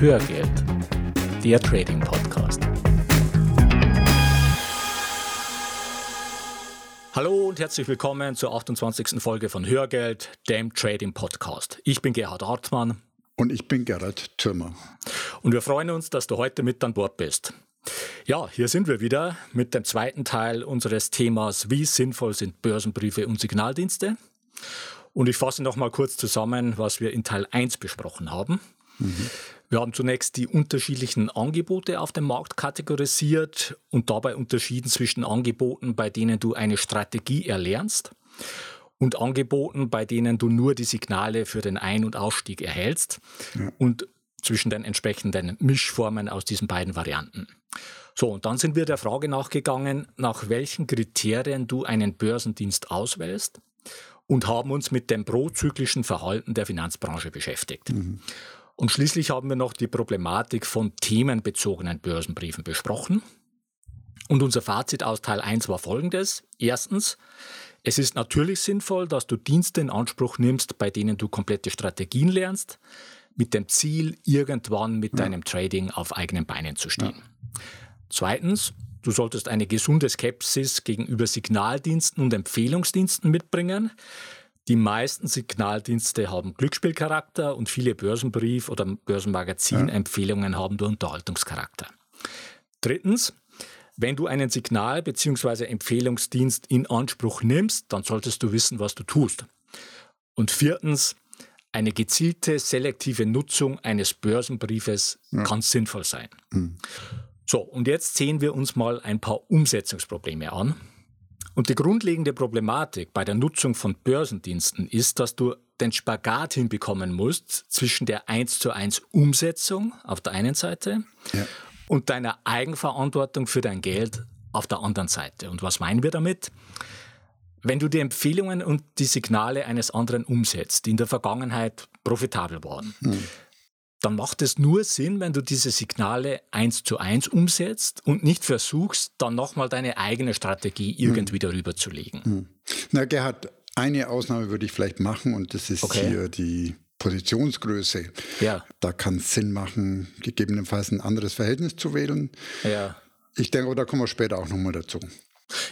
Hörgeld, der Trading Podcast. Hallo und herzlich willkommen zur 28. Folge von Hörgeld, dem Trading Podcast. Ich bin Gerhard Hartmann. Und ich bin Gerhard Türmer. Und wir freuen uns, dass du heute mit an Bord bist. Ja, hier sind wir wieder mit dem zweiten Teil unseres Themas Wie sinnvoll sind Börsenbriefe und Signaldienste? Und ich fasse noch mal kurz zusammen, was wir in Teil 1 besprochen haben. Mhm. Wir haben zunächst die unterschiedlichen Angebote auf dem Markt kategorisiert und dabei unterschieden zwischen Angeboten, bei denen du eine Strategie erlernst und Angeboten, bei denen du nur die Signale für den Ein- und Ausstieg erhältst ja. und zwischen den entsprechenden Mischformen aus diesen beiden Varianten. So, und dann sind wir der Frage nachgegangen, nach welchen Kriterien du einen Börsendienst auswählst und haben uns mit dem prozyklischen Verhalten der Finanzbranche beschäftigt. Mhm. Und schließlich haben wir noch die Problematik von themenbezogenen Börsenbriefen besprochen. Und unser Fazit aus Teil 1 war folgendes. Erstens, es ist natürlich sinnvoll, dass du Dienste in Anspruch nimmst, bei denen du komplette Strategien lernst, mit dem Ziel, irgendwann mit ja. deinem Trading auf eigenen Beinen zu stehen. Ja. Zweitens, du solltest eine gesunde Skepsis gegenüber Signaldiensten und Empfehlungsdiensten mitbringen, die meisten Signaldienste haben Glücksspielcharakter und viele Börsenbrief- oder Börsenmagazin-Empfehlungen haben nur Unterhaltungscharakter. Drittens, wenn du einen Signal- bzw. Empfehlungsdienst in Anspruch nimmst, dann solltest du wissen, was du tust. Und viertens, eine gezielte selektive Nutzung eines Börsenbriefes ja. kann sinnvoll sein. Mhm. So, und jetzt sehen wir uns mal ein paar Umsetzungsprobleme an. Und die grundlegende Problematik bei der Nutzung von Börsendiensten ist, dass du den Spagat hinbekommen musst zwischen der 1 zu 1 Umsetzung auf der einen Seite ja. und deiner Eigenverantwortung für dein Geld auf der anderen Seite. Und was meinen wir damit? Wenn du die Empfehlungen und die Signale eines anderen umsetzt, die in der Vergangenheit profitabel waren, hm dann macht es nur Sinn, wenn du diese Signale eins zu eins umsetzt und nicht versuchst, dann nochmal deine eigene Strategie hm. irgendwie hm. darüber zu legen. Hm. Na, Gerhard, eine Ausnahme würde ich vielleicht machen und das ist okay. hier die Positionsgröße. Ja. Da kann es Sinn machen, gegebenenfalls ein anderes Verhältnis zu wählen. Ja. Ich denke, aber da kommen wir später auch nochmal dazu.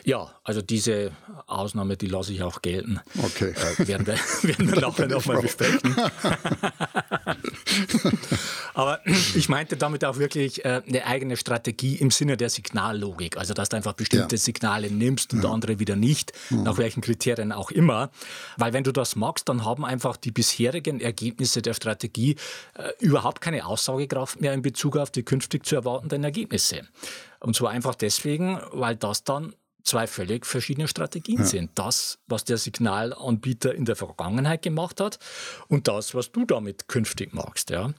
Ja, also diese Ausnahme, die lasse ich auch gelten. Okay. Äh, werden wir, werden wir nachher nochmal besprechen. Aber ich meinte damit auch wirklich äh, eine eigene Strategie im Sinne der Signallogik. Also, dass du einfach bestimmte ja. Signale nimmst und ja. andere wieder nicht, ja. nach welchen Kriterien auch immer. Weil wenn du das magst, dann haben einfach die bisherigen Ergebnisse der Strategie äh, überhaupt keine Aussagekraft mehr in Bezug auf die künftig zu erwartenden Ergebnisse. Und zwar einfach deswegen, weil das dann zwei völlig verschiedene Strategien ja. sind. Das, was der Signalanbieter in der Vergangenheit gemacht hat und das, was du damit künftig machst. Ja.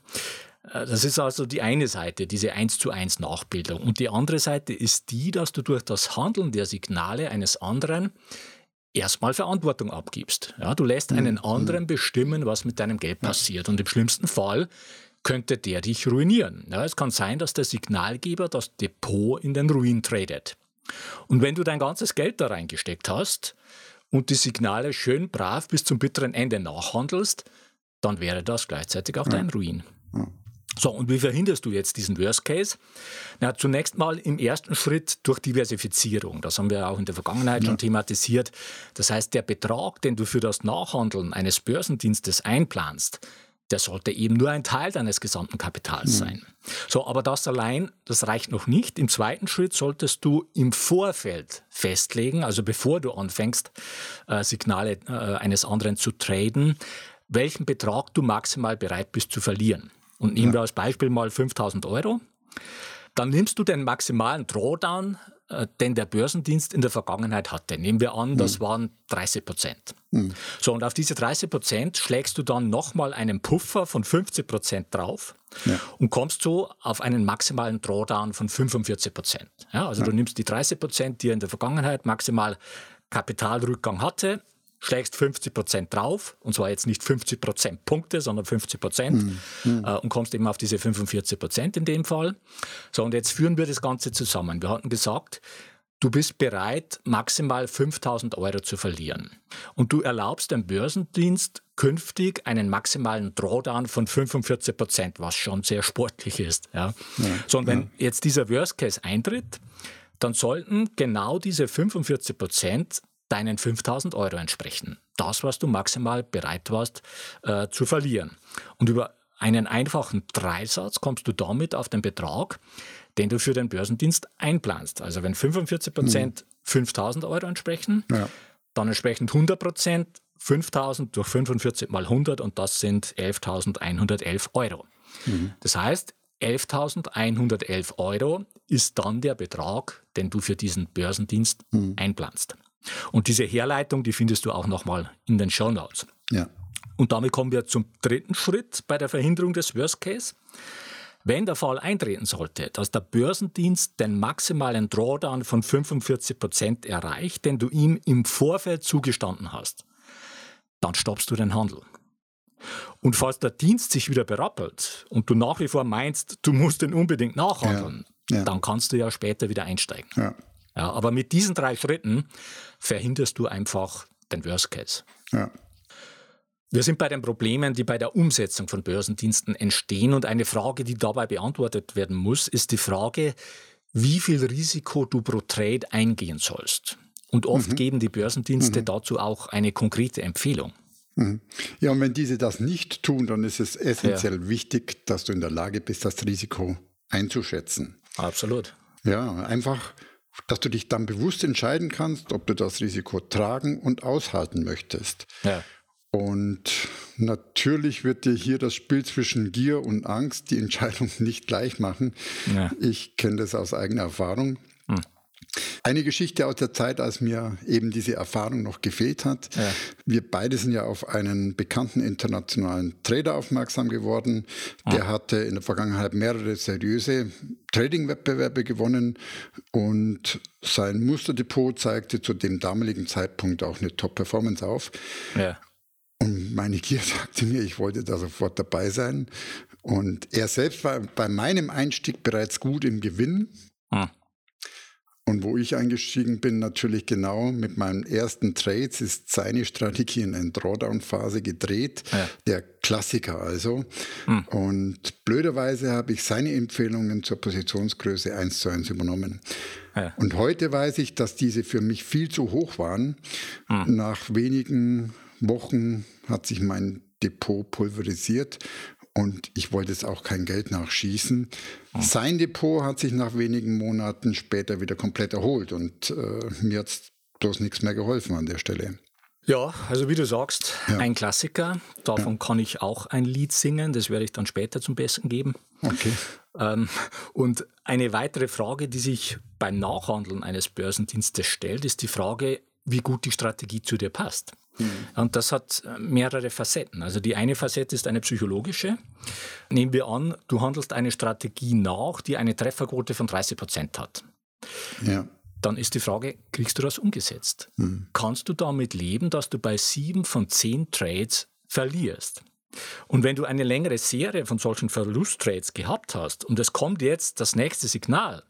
Äh, das ist also die eine Seite, diese 1 zu 1 Nachbildung. Und die andere Seite ist die, dass du durch das Handeln der Signale eines anderen erstmal Verantwortung abgibst. Ja, du lässt einen anderen bestimmen, was mit deinem Geld passiert. Und im schlimmsten Fall könnte der dich ruinieren. Ja, es kann sein, dass der Signalgeber das Depot in den Ruin tradet. Und wenn du dein ganzes Geld da reingesteckt hast und die Signale schön brav bis zum bitteren Ende nachhandelst, dann wäre das gleichzeitig auch ja. dein Ruin. Ja. So, und wie verhinderst du jetzt diesen Worst Case? Na, zunächst mal im ersten Schritt durch Diversifizierung. Das haben wir auch in der Vergangenheit ja. schon thematisiert. Das heißt, der Betrag, den du für das Nachhandeln eines Börsendienstes einplanst, der sollte eben nur ein Teil deines gesamten Kapitals mhm. sein. So, aber das allein, das reicht noch nicht. Im zweiten Schritt solltest du im Vorfeld festlegen, also bevor du anfängst, äh, Signale äh, eines anderen zu traden, welchen Betrag du maximal bereit bist zu verlieren. Und nehmen ja. wir als Beispiel mal 5000 Euro. Dann nimmst du den maximalen Drawdown den der Börsendienst in der Vergangenheit hatte. Nehmen wir an, das mhm. waren 30 Prozent. Mhm. So, und auf diese 30 Prozent schlägst du dann nochmal einen Puffer von 50 Prozent drauf ja. und kommst so auf einen maximalen Drawdown von 45 Prozent. Ja, also ja. du nimmst die 30 Prozent, die er in der Vergangenheit maximal Kapitalrückgang hatte, schlägst 50 Prozent drauf, und zwar jetzt nicht 50 Prozent Punkte, sondern 50 Prozent, mhm. äh, und kommst eben auf diese 45 Prozent in dem Fall. So, und jetzt führen wir das Ganze zusammen. Wir hatten gesagt, du bist bereit, maximal 5000 Euro zu verlieren. Und du erlaubst dem Börsendienst künftig einen maximalen Drawdown von 45 Prozent, was schon sehr sportlich ist. Ja. ja so, und wenn ja. jetzt dieser Worst Case eintritt, dann sollten genau diese 45 Prozent deinen 5000 Euro entsprechen. Das, was du maximal bereit warst äh, zu verlieren. Und über einen einfachen Dreisatz kommst du damit auf den Betrag, den du für den Börsendienst einplanst. Also wenn 45 Prozent mhm. 5000 Euro entsprechen, ja. dann entsprechend 100 Prozent 5000 durch 45 mal 100 und das sind 11.111 Euro. Mhm. Das heißt, 11.111 Euro ist dann der Betrag, den du für diesen Börsendienst mhm. einplanst. Und diese Herleitung, die findest du auch nochmal in den Show Notes. Ja. Und damit kommen wir zum dritten Schritt bei der Verhinderung des Worst Case. Wenn der Fall eintreten sollte, dass der Börsendienst den maximalen Drawdown von 45 Prozent erreicht, den du ihm im Vorfeld zugestanden hast, dann stoppst du den Handel. Und falls der Dienst sich wieder berappelt und du nach wie vor meinst, du musst den unbedingt nachhandeln, ja, ja. dann kannst du ja später wieder einsteigen. Ja. Ja. aber mit diesen drei Schritten verhinderst du einfach den Worst Case. Ja. Wir sind bei den Problemen, die bei der Umsetzung von Börsendiensten entstehen. Und eine Frage, die dabei beantwortet werden muss, ist die Frage, wie viel Risiko du pro Trade eingehen sollst. Und oft mhm. geben die Börsendienste mhm. dazu auch eine konkrete Empfehlung. Mhm. Ja, und wenn diese das nicht tun, dann ist es essentiell ja. wichtig, dass du in der Lage bist, das Risiko einzuschätzen. Absolut. Ja, einfach, dass du dich dann bewusst entscheiden kannst, ob du das Risiko tragen und aushalten möchtest. Ja. Und natürlich wird dir hier das Spiel zwischen Gier und Angst die Entscheidung nicht gleich machen. Ja. Ich kenne das aus eigener Erfahrung. Eine Geschichte aus der Zeit, als mir eben diese Erfahrung noch gefehlt hat. Ja. Wir beide sind ja auf einen bekannten internationalen Trader aufmerksam geworden. Der hm. hatte in der Vergangenheit mehrere seriöse Trading-Wettbewerbe gewonnen und sein Musterdepot zeigte zu dem damaligen Zeitpunkt auch eine Top-Performance auf. Ja. Und meine Gier sagte mir, ich wollte da sofort dabei sein. Und er selbst war bei meinem Einstieg bereits gut im Gewinn. Hm. Und wo ich eingestiegen bin, natürlich genau mit meinen ersten Trades, ist seine Strategie in eine Drawdown-Phase gedreht. Ja. Der Klassiker also. Hm. Und blöderweise habe ich seine Empfehlungen zur Positionsgröße eins zu eins übernommen. Ja. Und heute weiß ich, dass diese für mich viel zu hoch waren. Hm. Nach wenigen Wochen hat sich mein Depot pulverisiert und ich wollte jetzt auch kein Geld nachschießen. Oh. Sein Depot hat sich nach wenigen Monaten später wieder komplett erholt und äh, mir hat bloß nichts mehr geholfen an der Stelle. Ja, also wie du sagst, ja. ein Klassiker. Davon ja. kann ich auch ein Lied singen. Das werde ich dann später zum Besten geben. Okay. Ähm, und eine weitere Frage, die sich beim Nachhandeln eines Börsendienstes stellt, ist die Frage, wie gut die Strategie zu dir passt. Mhm. Und das hat äh, mehrere Facetten. Also die eine Facette ist eine psychologische. Nehmen wir an, du handelst eine Strategie nach, die eine Trefferquote von 30 Prozent hat. Ja. Dann ist die Frage, kriegst du das umgesetzt? Mhm. Kannst du damit leben, dass du bei sieben von zehn Trades verlierst? Und wenn du eine längere Serie von solchen Verlusttrades gehabt hast und es kommt jetzt das nächste Signal,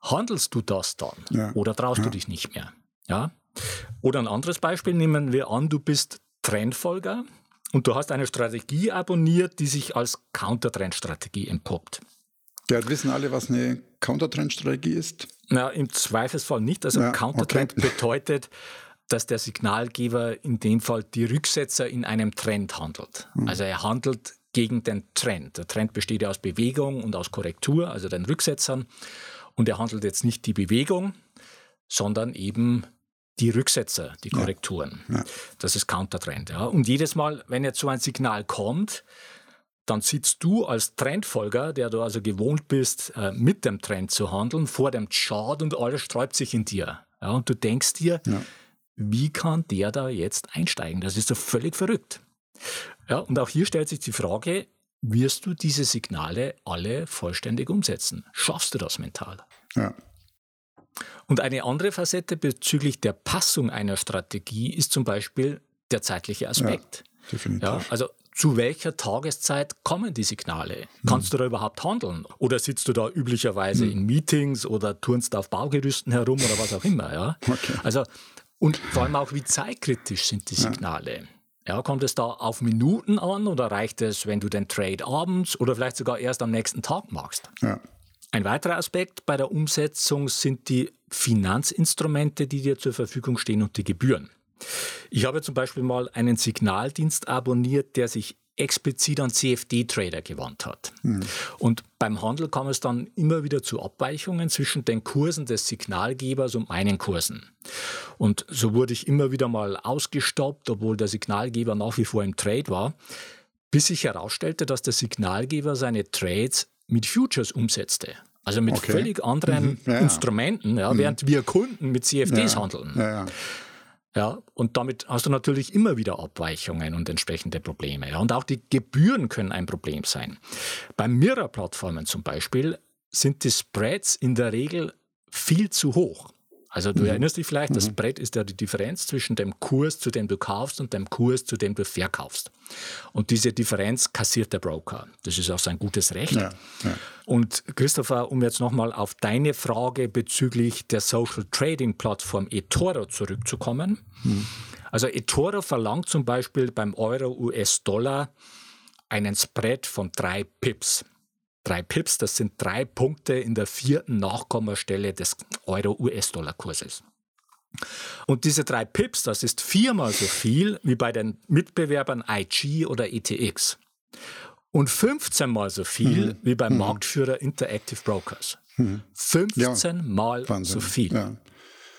handelst du das dann ja. oder traust ja. du dich nicht mehr? Ja? Oder ein anderes Beispiel, nehmen wir an, du bist Trendfolger und du hast eine Strategie abonniert, die sich als Countertrend-Strategie entpuppt. Ja, wissen alle, was eine Countertrend-Strategie ist? Na, im Zweifelsfall nicht. Also ja, Countertrend okay. bedeutet, dass der Signalgeber in dem Fall die Rücksetzer in einem Trend handelt. Mhm. Also er handelt gegen den Trend. Der Trend besteht ja aus Bewegung und aus Korrektur, also den Rücksetzern. Und er handelt jetzt nicht die Bewegung, sondern eben die Rücksetzer, die Korrekturen. Ja, ja. Das ist Countertrend. Ja. Und jedes Mal, wenn jetzt so ein Signal kommt, dann sitzt du als Trendfolger, der du also gewohnt bist, äh, mit dem Trend zu handeln, vor dem Chart und alles sträubt sich in dir. Ja, und du denkst dir, ja. wie kann der da jetzt einsteigen? Das ist doch völlig verrückt. Ja, und auch hier stellt sich die Frage, wirst du diese Signale alle vollständig umsetzen? Schaffst du das mental? Ja. Und eine andere Facette bezüglich der Passung einer Strategie ist zum Beispiel der zeitliche Aspekt. Ja, definitiv. Ja, also zu welcher Tageszeit kommen die Signale? Kannst du da überhaupt handeln? Oder sitzt du da üblicherweise hm. in Meetings oder turnst auf Baugerüsten herum oder was auch immer? Ja? Okay. Also, und vor allem auch, wie zeitkritisch sind die Signale? Ja. ja, kommt es da auf Minuten an oder reicht es, wenn du den Trade abends oder vielleicht sogar erst am nächsten Tag machst? Ja. Ein weiterer Aspekt bei der Umsetzung sind die Finanzinstrumente, die dir zur Verfügung stehen und die Gebühren. Ich habe zum Beispiel mal einen Signaldienst abonniert, der sich explizit an CFD-Trader gewandt hat. Mhm. Und beim Handel kam es dann immer wieder zu Abweichungen zwischen den Kursen des Signalgebers und meinen Kursen. Und so wurde ich immer wieder mal ausgestoppt, obwohl der Signalgeber nach wie vor im Trade war, bis sich herausstellte, dass der Signalgeber seine Trades mit Futures umsetzte. Also mit okay. völlig anderen mhm. ja, Instrumenten, ja, mhm. während wir Kunden mit CFDs ja. handeln. Ja, ja, und damit hast du natürlich immer wieder Abweichungen und entsprechende Probleme. Ja. Und auch die Gebühren können ein Problem sein. Bei Mirror-Plattformen zum Beispiel sind die Spreads in der Regel viel zu hoch. Also du mhm. erinnerst dich vielleicht, das mhm. Brett ist ja die Differenz zwischen dem Kurs, zu dem du kaufst und dem Kurs, zu dem du verkaufst. Und diese Differenz kassiert der Broker. Das ist auch sein gutes Recht. Ja, ja. Und Christopher, um jetzt nochmal auf deine Frage bezüglich der Social Trading Plattform eToro zurückzukommen. Mhm. Also eToro verlangt zum Beispiel beim Euro US-Dollar einen Spread von drei Pips drei Pips, das sind drei Punkte in der vierten Nachkommastelle des Euro-US-Dollar-Kurses. Und diese drei Pips, das ist viermal so viel wie bei den Mitbewerbern IG oder ETX. Und 15 mal so viel mhm. wie beim mhm. Marktführer Interactive Brokers. Mhm. 15 ja, mal Wahnsinn. so viel. Ja.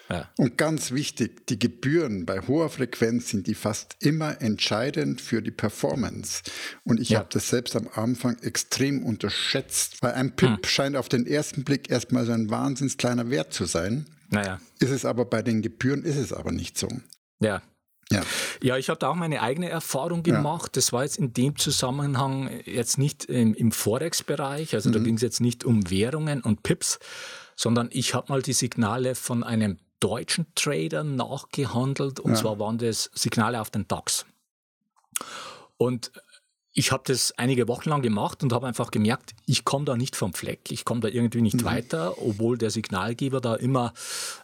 Ja. Und ganz wichtig, die Gebühren bei hoher Frequenz sind die fast immer entscheidend für die Performance. Und ich ja. habe das selbst am Anfang extrem unterschätzt, weil ein PIP hm. scheint auf den ersten Blick erstmal so ein wahnsinns kleiner Wert zu sein. Naja. Ist es aber bei den Gebühren, ist es aber nicht so. Ja, ja. ja, ich habe da auch meine eigene Erfahrung gemacht. Ja. Das war jetzt in dem Zusammenhang jetzt nicht im, im Forex-Bereich, also mhm. da ging es jetzt nicht um Währungen und Pips, sondern ich habe mal die Signale von einem deutschen Tradern nachgehandelt und ja. zwar waren das Signale auf den DAX. Und ich habe das einige Wochen lang gemacht und habe einfach gemerkt, ich komme da nicht vom Fleck, ich komme da irgendwie nicht mhm. weiter, obwohl der Signalgeber da immer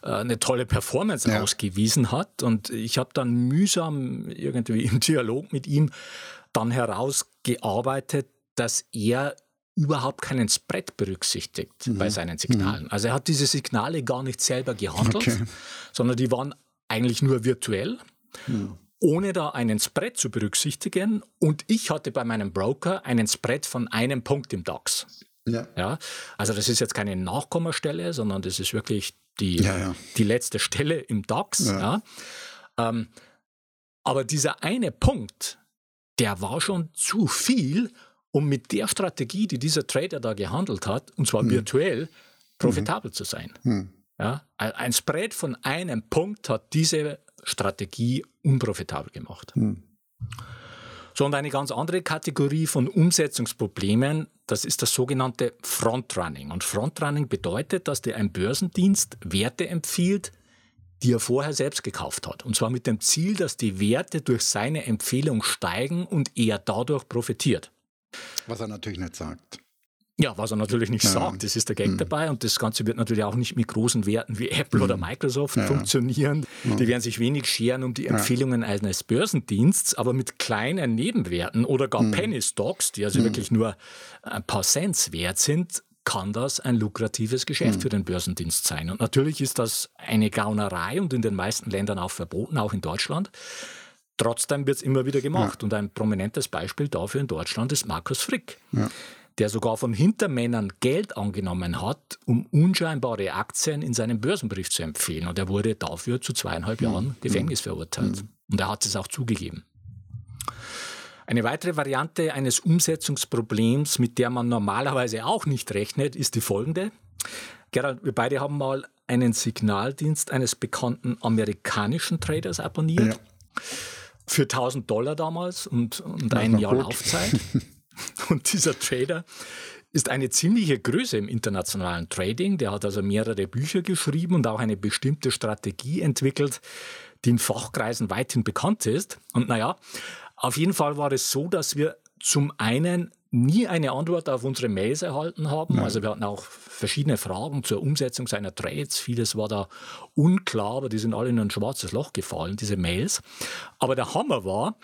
äh, eine tolle Performance ja. ausgewiesen hat. Und ich habe dann mühsam irgendwie im Dialog mit ihm dann herausgearbeitet, dass er überhaupt keinen Spread berücksichtigt mhm. bei seinen Signalen. Mhm. Also er hat diese Signale gar nicht selber gehandelt, okay. sondern die waren eigentlich nur virtuell, mhm. ohne da einen Spread zu berücksichtigen. Und ich hatte bei meinem Broker einen Spread von einem Punkt im DAX. Ja. ja. Also das ist jetzt keine Nachkommastelle, sondern das ist wirklich die, ja, ja. die letzte Stelle im DAX. Ähm, aber dieser eine Punkt, der war schon zu viel, um mit der Strategie, die dieser Trader da gehandelt hat, und zwar mhm. virtuell, profitabel mhm. zu sein. Mhm. Ja, ein Spread von einem Punkt hat diese Strategie unprofitabel gemacht. Mhm. So, und eine ganz andere Kategorie von Umsetzungsproblemen, das ist das sogenannte Frontrunning. Und Frontrunning bedeutet, dass dir ein Börsendienst Werte empfiehlt, die er vorher selbst gekauft hat. Und zwar mit dem Ziel, dass die Werte durch seine Empfehlung steigen und er dadurch profitiert. Was er natürlich nicht sagt. Ja, was er natürlich nicht ja. sagt, das ist der Gag mhm. dabei und das Ganze wird natürlich auch nicht mit großen Werten wie Apple mhm. oder Microsoft ja. funktionieren. Mhm. Die werden sich wenig scheren um die Empfehlungen ja. eines Börsendiensts, aber mit kleinen Nebenwerten oder gar mhm. Penny Stocks, die also mhm. wirklich nur ein paar Cents wert sind, kann das ein lukratives Geschäft mhm. für den Börsendienst sein. Und natürlich ist das eine Gaunerei und in den meisten Ländern auch verboten, auch in Deutschland. Trotzdem wird es immer wieder gemacht. Ja. Und ein prominentes Beispiel dafür in Deutschland ist Markus Frick, ja. der sogar von Hintermännern Geld angenommen hat, um unscheinbare Aktien in seinem Börsenbrief zu empfehlen. Und er wurde dafür zu zweieinhalb mhm. Jahren Gefängnis verurteilt. Mhm. Und er hat es auch zugegeben. Eine weitere Variante eines Umsetzungsproblems, mit der man normalerweise auch nicht rechnet, ist die folgende. Gerald, wir beide haben mal einen Signaldienst eines bekannten amerikanischen Traders abonniert. Ja für 1000 Dollar damals und, und ein Jahr gut. Laufzeit. Und dieser Trader ist eine ziemliche Größe im internationalen Trading. Der hat also mehrere Bücher geschrieben und auch eine bestimmte Strategie entwickelt, die in Fachkreisen weithin bekannt ist. Und naja, Auf jeden Fall war es so, dass wir zum einen nie eine Antwort auf unsere Mails erhalten haben. Nein. Also wir hatten auch verschiedene Fragen zur Umsetzung seiner Trades. Vieles war da unklar, aber die sind alle in ein schwarzes Loch gefallen, diese Mails. Aber der Hammer war,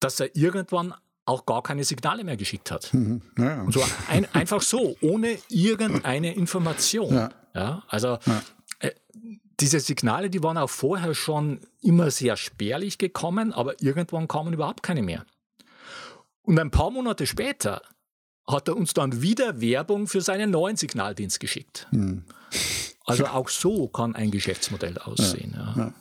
dass er irgendwann auch gar keine Signale mehr geschickt hat. Mhm. Ja. Und so ein, einfach so, ohne irgendeine Information. Ja. ja also ja. Äh, diese Signale, die waren auch vorher schon immer sehr spärlich gekommen, aber irgendwann kamen überhaupt keine mehr. Und ein paar Monate später hat er uns dann wieder Werbung für seinen neuen Signaldienst geschickt. Hm. Also auch so kann ein Geschäftsmodell aussehen. Ja, ja.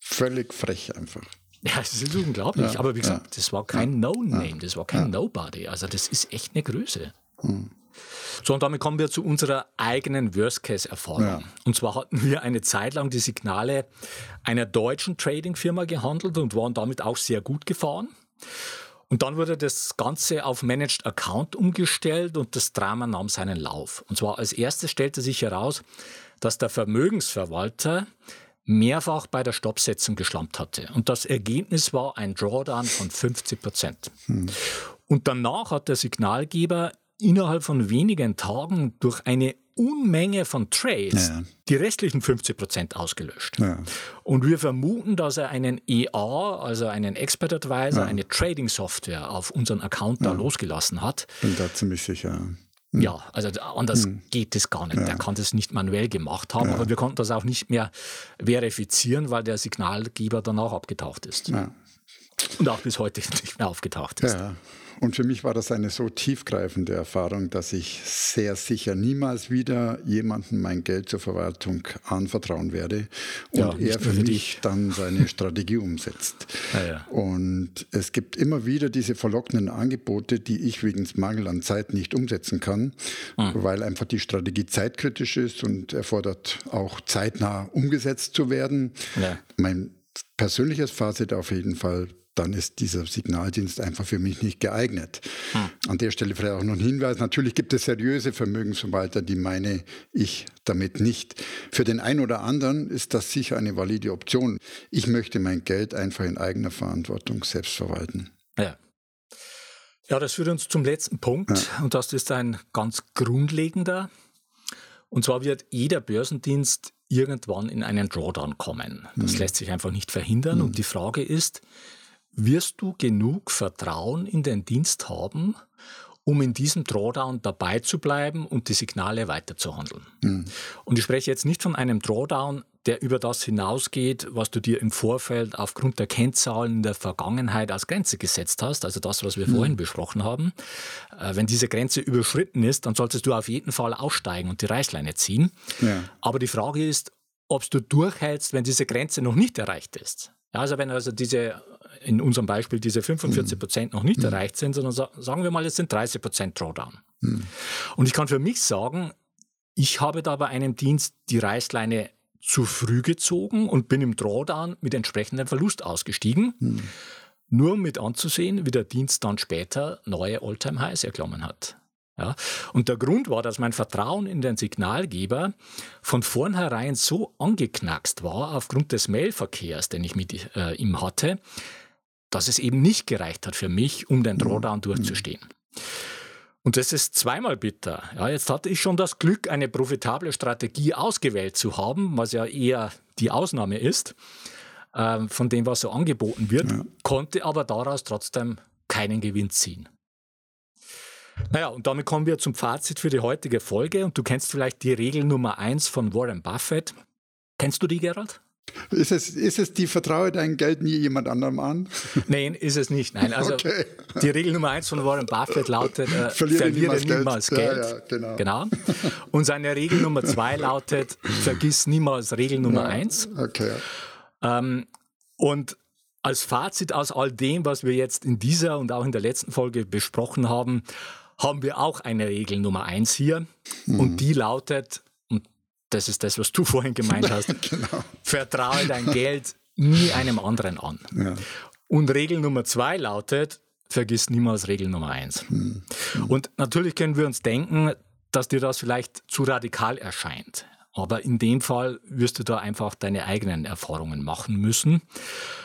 Völlig frech einfach. Ja, es ist unglaublich. Ja, Aber wie gesagt, das war kein No-Name, das war kein Nobody. Also das ist echt eine Größe. Hm. So, und damit kommen wir zu unserer eigenen Worst-Case-Erfahrung. Ja. Und zwar hatten wir eine Zeit lang die Signale einer deutschen Trading-Firma gehandelt und waren damit auch sehr gut gefahren. Und dann wurde das Ganze auf Managed Account umgestellt und das Drama nahm seinen Lauf. Und zwar als erstes stellte sich heraus, dass der Vermögensverwalter mehrfach bei der Stoppsetzung geschlampt hatte. Und das Ergebnis war ein Drawdown von 50 Prozent. Hm. Und danach hat der Signalgeber innerhalb von wenigen Tagen durch eine Unmenge von Trades ja. die restlichen 50 Prozent ausgelöscht. Ja. Und wir vermuten, dass er einen EA, also einen Expert Advisor, ja. eine Trading Software auf unseren Account da losgelassen hat. Bin da ziemlich sicher. Hm. Ja, also anders hm. geht es gar nicht. Ja. Der kann das nicht manuell gemacht haben, aber wir konnten das auch nicht mehr verifizieren, weil der Signalgeber danach abgetaucht ist. Ja. Und auch bis heute nicht mehr aufgetaucht ist. Ja. Und für mich war das eine so tiefgreifende Erfahrung, dass ich sehr sicher niemals wieder jemandem mein Geld zur Verwaltung anvertrauen werde und ja, er für mich dich. dann seine Strategie umsetzt. Ja, ja. Und es gibt immer wieder diese verlockenden Angebote, die ich wegen Mangel an Zeit nicht umsetzen kann, mhm. weil einfach die Strategie zeitkritisch ist und erfordert auch zeitnah umgesetzt zu werden. Mein persönliches Fazit auf jeden Fall, dann ist dieser Signaldienst einfach für mich nicht geeignet. Hm. An der Stelle vielleicht auch noch ein Hinweis. Natürlich gibt es seriöse Vermögensverwalter, die meine ich damit nicht. Für den einen oder anderen ist das sicher eine valide Option. Ich möchte mein Geld einfach in eigener Verantwortung selbst verwalten. Ja. Ja, das führt uns zum letzten Punkt. Ja. Und das ist ein ganz grundlegender. Und zwar wird jeder Börsendienst irgendwann in einen Drawdown kommen. Das hm. lässt sich einfach nicht verhindern. Hm. Und die Frage ist, wirst du genug Vertrauen in den Dienst haben, um in diesem Drawdown dabei zu bleiben und die Signale weiterzuhandeln. Mhm. Und ich spreche jetzt nicht von einem Drawdown, der über das hinausgeht, was du dir im Vorfeld aufgrund der Kennzahlen in der Vergangenheit als Grenze gesetzt hast, also das, was wir mhm. vorhin besprochen haben. Äh, wenn diese Grenze überschritten ist, dann solltest du auf jeden Fall aussteigen und die Reißleine ziehen. Ja. Aber die Frage ist, ob du durchhältst, wenn diese Grenze noch nicht erreicht ist. Ja, also wenn also diese in unserem Beispiel diese 45 Prozent noch nicht mhm. erreicht sind, sondern sagen wir mal, es sind 30 Prozent Drawdown. Mhm. Und ich kann für mich sagen, ich habe da bei einem Dienst die Reißleine zu früh gezogen und bin im Drawdown mit entsprechendem Verlust ausgestiegen, mhm. nur um mit anzusehen, wie der Dienst dann später neue Alltime-Highs erklommen hat. Ja, und der Grund war, dass mein Vertrauen in den Signalgeber von vornherein so angeknackst war aufgrund des Mailverkehrs, den ich mit äh, ihm hatte, dass es eben nicht gereicht hat für mich, um den Drawdown durchzustehen. Und das ist zweimal bitter. Ja, jetzt hatte ich schon das Glück, eine profitable Strategie ausgewählt zu haben, was ja eher die Ausnahme ist, äh, von dem, was so angeboten wird, ja. konnte aber daraus trotzdem keinen Gewinn ziehen. Naja, und damit kommen wir zum Fazit für die heutige Folge. Und du kennst vielleicht die Regel Nummer eins von Warren Buffett. Kennst du die, Gerald? Ist es, ist es die Vertraue dein Geld nie jemand anderem an? Nein, ist es nicht. Nein, also okay. die Regel Nummer eins von Warren Buffett lautet, äh, verliere, verliere niemals, Geld. Geld. Ja, ja, genau. genau. Und seine Regel Nummer zwei lautet, vergiss niemals Regel Nummer ja, eins. Okay. Ähm, und als Fazit aus all dem, was wir jetzt in dieser und auch in der letzten Folge besprochen haben, haben wir auch eine Regel Nummer eins hier. Mhm. Und die lautet, das ist das, was du vorhin gemeint hast. genau. Vertraue dein Geld nie einem anderen an. Ja. Und Regel Nummer zwei lautet, vergiss niemals Regel Nummer eins. Mhm. Und natürlich können wir uns denken, dass dir das vielleicht zu radikal erscheint. Aber in dem Fall wirst du da einfach deine eigenen Erfahrungen machen müssen.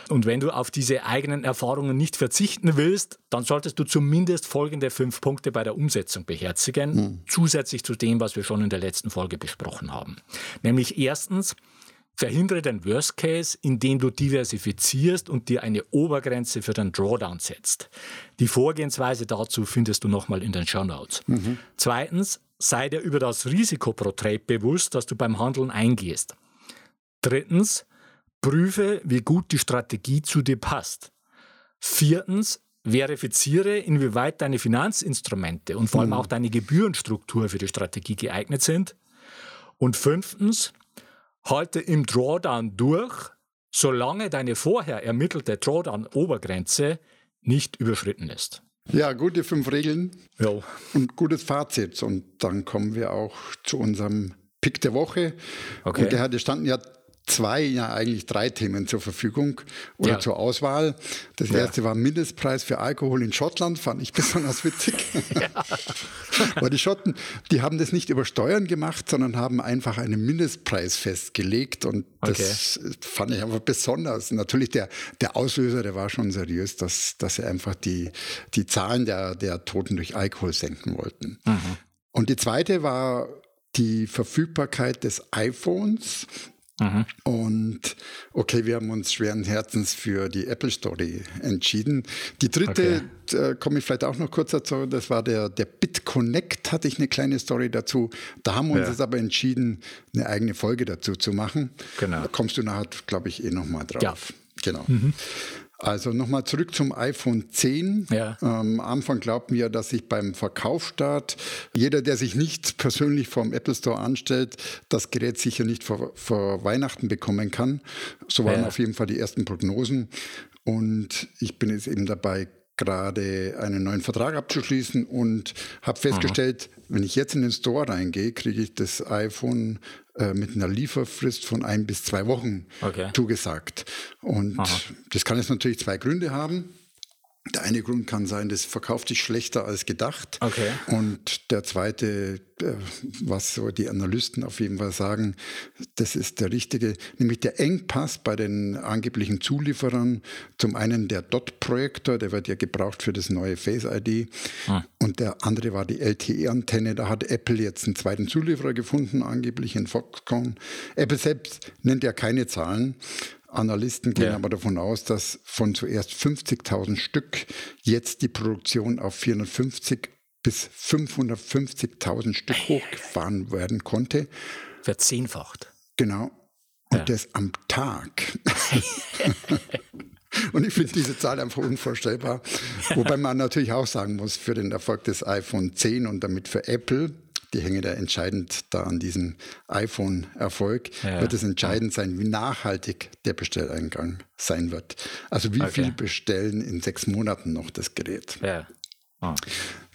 Und wenn du auf diese eigenen Erfahrungen nicht verzichten willst, dann solltest du zumindest folgende fünf Punkte bei der Umsetzung beherzigen, mhm. zusätzlich zu dem, was wir schon in der letzten Folge besprochen haben. Nämlich erstens, Verhindere den Worst Case, indem du diversifizierst und dir eine Obergrenze für den Drawdown setzt. Die Vorgehensweise dazu findest du nochmal in den Show Notes. Mhm. Zweitens, sei dir über das Risiko pro Trade bewusst, das du beim Handeln eingehst. Drittens, prüfe, wie gut die Strategie zu dir passt. Viertens, verifiziere, inwieweit deine Finanzinstrumente und vor allem mhm. auch deine Gebührenstruktur für die Strategie geeignet sind. Und fünftens, halte im Drawdown durch, solange deine vorher ermittelte Drawdown-Obergrenze nicht überschritten ist. Ja, gute fünf Regeln ja. und gutes Fazit. Und dann kommen wir auch zu unserem Pick der Woche. Okay. Und der hatte standen ja zwei, ja eigentlich drei Themen zur Verfügung oder ja. zur Auswahl. Das ja. erste war Mindestpreis für Alkohol in Schottland, fand ich besonders witzig. Ja. Weil die Schotten, die haben das nicht über Steuern gemacht, sondern haben einfach einen Mindestpreis festgelegt und das okay. fand ich einfach besonders. Natürlich der, der Auslöser, der war schon seriös, dass, dass sie einfach die, die Zahlen der, der Toten durch Alkohol senken wollten. Mhm. Und die zweite war die Verfügbarkeit des iPhones. Mhm. Und okay, wir haben uns schweren Herzens für die Apple Story entschieden. Die dritte, okay. äh, komme ich vielleicht auch noch kurz dazu, das war der, der BitConnect, hatte ich eine kleine Story dazu. Da haben wir uns ja. jetzt aber entschieden, eine eigene Folge dazu zu machen. Genau. Da kommst du nachher, glaube ich, eh nochmal drauf. Ja. Genau. Mhm. Also nochmal zurück zum iPhone 10. Ja. Ähm, am Anfang glaubten wir, dass sich beim Verkaufsstart jeder, der sich nicht persönlich vom Apple Store anstellt, das Gerät sicher nicht vor, vor Weihnachten bekommen kann. So waren ja. auf jeden Fall die ersten Prognosen. Und ich bin jetzt eben dabei, gerade einen neuen Vertrag abzuschließen und habe festgestellt, Aha. wenn ich jetzt in den Store reingehe, kriege ich das iPhone äh, mit einer Lieferfrist von ein bis zwei Wochen okay. zugesagt. Und Aha. das kann jetzt natürlich zwei Gründe haben. Der eine Grund kann sein, das verkauft sich schlechter als gedacht. Okay. Und der zweite, äh, was so die Analysten auf jeden Fall sagen, das ist der richtige, nämlich der Engpass bei den angeblichen Zulieferern. Zum einen der Dot-Projektor, der wird ja gebraucht für das neue Face ID. Hm. Und der andere war die LTE-Antenne. Da hat Apple jetzt einen zweiten Zulieferer gefunden, angeblich in Foxconn. Apple selbst nennt ja keine Zahlen. Analysten gehen ja. aber davon aus, dass von zuerst 50.000 Stück jetzt die Produktion auf 450 bis 550.000 Stück hochgefahren werden konnte. Verzehnfacht. Genau. Und ja. das am Tag. Und ich finde diese Zahl einfach unvorstellbar. Wobei man natürlich auch sagen muss, für den Erfolg des iPhone 10 und damit für Apple die hängen da entscheidend da an diesem iPhone-Erfolg, ja. wird es entscheidend sein, wie nachhaltig der Bestelleingang sein wird. Also wie okay. viel bestellen in sechs Monaten noch das Gerät. Ja. Oh.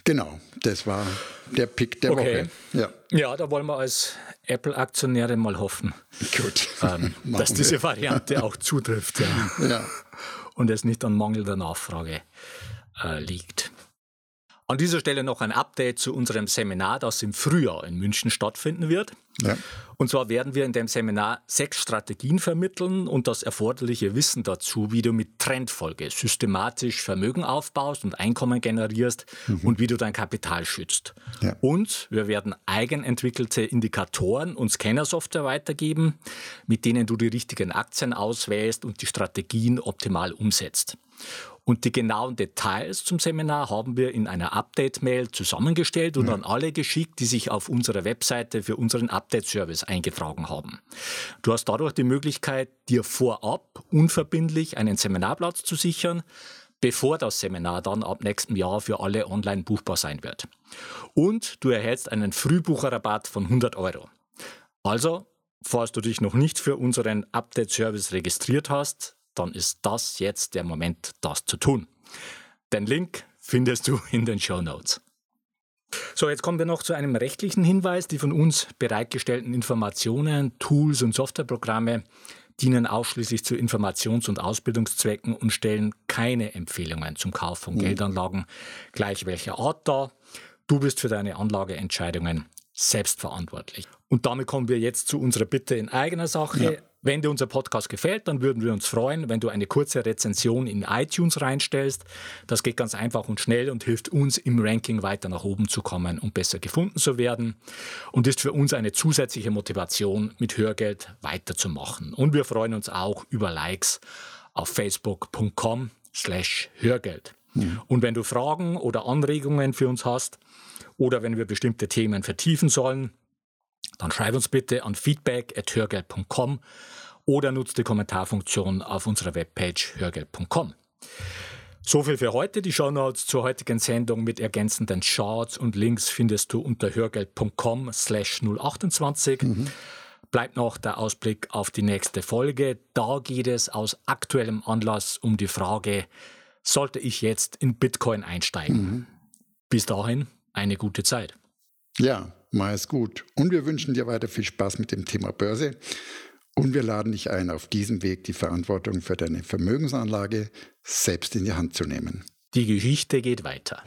Genau, das war der Pick der okay. Woche. Ja. ja, da wollen wir als Apple-Aktionäre mal hoffen, Gut. Ähm, dass diese Variante auch zutrifft. Ja. ja. Und es nicht an mangelnder Nachfrage äh, liegt. An dieser Stelle noch ein Update zu unserem Seminar, das im Frühjahr in München stattfinden wird. Ja. Und zwar werden wir in dem Seminar sechs Strategien vermitteln und das erforderliche Wissen dazu, wie du mit Trendfolge systematisch Vermögen aufbaust und Einkommen generierst mhm. und wie du dein Kapital schützt. Ja. Und wir werden eigenentwickelte Indikatoren und Scannersoftware weitergeben, mit denen du die richtigen Aktien auswählst und die Strategien optimal umsetzt. Und die genauen Details zum Seminar haben wir in einer Update-Mail zusammengestellt und ja. an alle geschickt, die sich auf unserer Webseite für unseren Update-Service eingetragen haben. Du hast dadurch die Möglichkeit, dir vorab unverbindlich einen Seminarplatz zu sichern, bevor das Seminar dann ab nächstem Jahr für alle online buchbar sein wird. Und du erhältst einen Frühbucherrabatt von 100 Euro. Also, falls du dich noch nicht für unseren Update-Service registriert hast, dann ist das jetzt der Moment, das zu tun. Den Link findest du in den Show Notes. So, jetzt kommen wir noch zu einem rechtlichen Hinweis. Die von uns bereitgestellten Informationen, Tools und Softwareprogramme dienen ausschließlich zu Informations- und Ausbildungszwecken und stellen keine Empfehlungen zum Kauf von mhm. Geldanlagen, gleich welcher Art dar. Du bist für deine Anlageentscheidungen selbstverantwortlich. Und damit kommen wir jetzt zu unserer Bitte in eigener Sache. Ja. Wenn dir unser Podcast gefällt, dann würden wir uns freuen, wenn du eine kurze Rezension in iTunes reinstellst. Das geht ganz einfach und schnell und hilft uns im Ranking weiter nach oben zu kommen und besser gefunden zu werden und ist für uns eine zusätzliche Motivation, mit Hörgeld weiterzumachen. Und wir freuen uns auch über Likes auf facebook.com slash Hörgeld. Mhm. Und wenn du Fragen oder Anregungen für uns hast oder wenn wir bestimmte Themen vertiefen sollen, dann schreib uns bitte an feedback.hörgeld.com oder nutzt die Kommentarfunktion auf unserer Webpage hörgeld.com. So viel für heute. Die Shownotes zur heutigen Sendung mit ergänzenden Charts und Links findest du unter hörgeld.com slash 028. Mhm. Bleibt noch der Ausblick auf die nächste Folge. Da geht es aus aktuellem Anlass um die Frage, sollte ich jetzt in Bitcoin einsteigen? Mhm. Bis dahin eine gute Zeit. Ja, mach es gut. Und wir wünschen dir weiter viel Spaß mit dem Thema Börse. Und wir laden dich ein, auf diesem Weg die Verantwortung für deine Vermögensanlage selbst in die Hand zu nehmen. Die Geschichte geht weiter.